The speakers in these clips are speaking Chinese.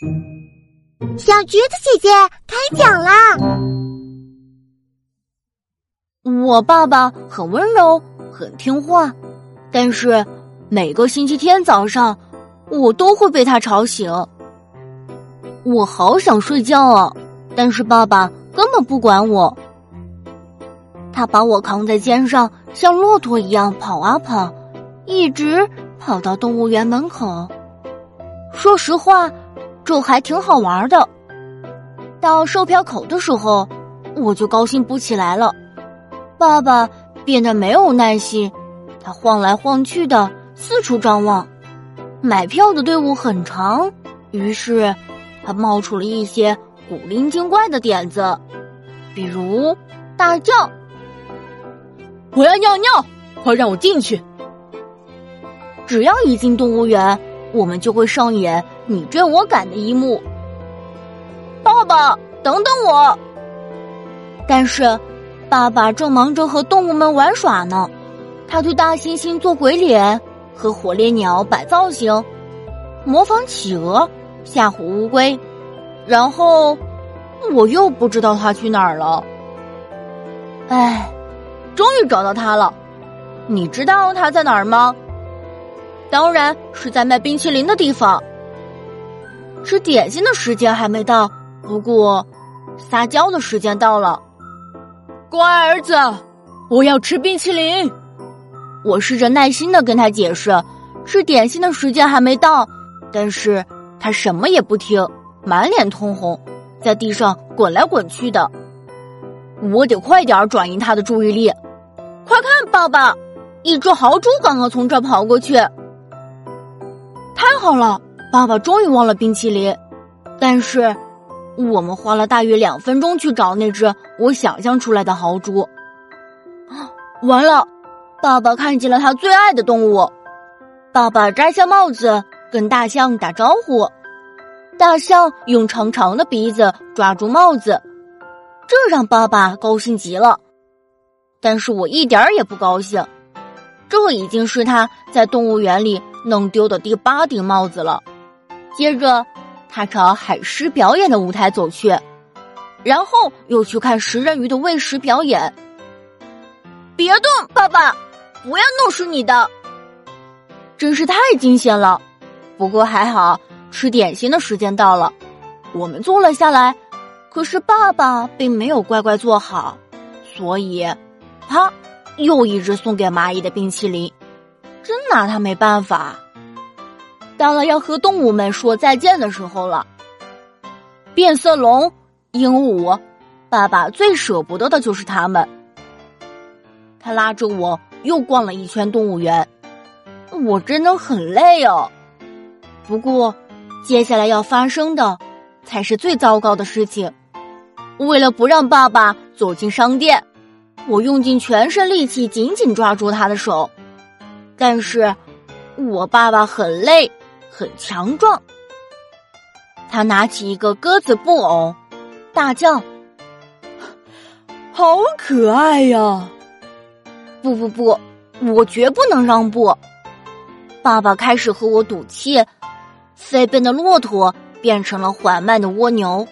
小橘子姐姐开讲啦！我爸爸很温柔，很听话，但是每个星期天早上，我都会被他吵醒。我好想睡觉啊，但是爸爸根本不管我。他把我扛在肩上，像骆驼一样跑啊跑，一直跑到动物园门口。说实话，这还挺好玩的。到售票口的时候，我就高兴不起来了。爸爸变得没有耐心，他晃来晃去的，四处张望。买票的队伍很长，于是他冒出了一些古灵精怪的点子，比如大叫：“我要尿尿，快让我进去！”只要一进动物园，我们就会上演你追我赶的一幕。爸爸，等等我！但是。爸爸正忙着和动物们玩耍呢，他对大猩猩做鬼脸，和火烈鸟摆造型，模仿企鹅，吓唬乌龟，然后我又不知道他去哪儿了。哎，终于找到他了！你知道他在哪儿吗？当然是在卖冰淇淋的地方。吃点心的时间还没到，不过撒娇的时间到了。乖儿子，我要吃冰淇淋。我试着耐心的跟他解释，吃点心的时间还没到，但是他什么也不听，满脸通红，在地上滚来滚去的。我得快点转移他的注意力。快看，爸爸，一只豪猪刚刚从这跑过去。太好了，爸爸终于忘了冰淇淋，但是。我们花了大约两分钟去找那只我想象出来的豪猪。完了，爸爸看见了他最爱的动物。爸爸摘下帽子，跟大象打招呼。大象用长长的鼻子抓住帽子，这让爸爸高兴极了。但是我一点儿也不高兴，这已经是他在动物园里弄丢的第八顶帽子了。接着。他朝海狮表演的舞台走去，然后又去看食人鱼的喂食表演。别动，爸爸，不要弄湿你的。真是太惊险了。不过还好，吃点心的时间到了，我们坐了下来。可是爸爸并没有乖乖坐好，所以，啪，又一只送给蚂蚁的冰淇淋，真拿他没办法。到了要和动物们说再见的时候了。变色龙、鹦鹉，爸爸最舍不得的就是他们。他拉着我又逛了一圈动物园，我真的很累哦。不过，接下来要发生的才是最糟糕的事情。为了不让爸爸走进商店，我用尽全身力气紧紧抓住他的手，但是我爸爸很累。很强壮，他拿起一个鸽子布偶，大叫：“好可爱呀！”不不不，我绝不能让步！爸爸开始和我赌气，飞奔的骆驼变成了缓慢的蜗牛，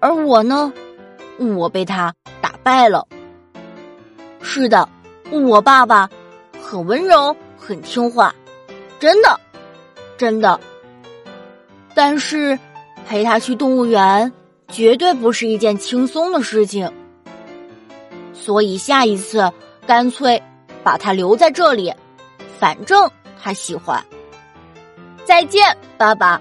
而我呢，我被他打败了。是的，我爸爸很温柔，很听话，真的。真的，但是陪他去动物园绝对不是一件轻松的事情，所以下一次干脆把他留在这里，反正他喜欢。再见，爸爸。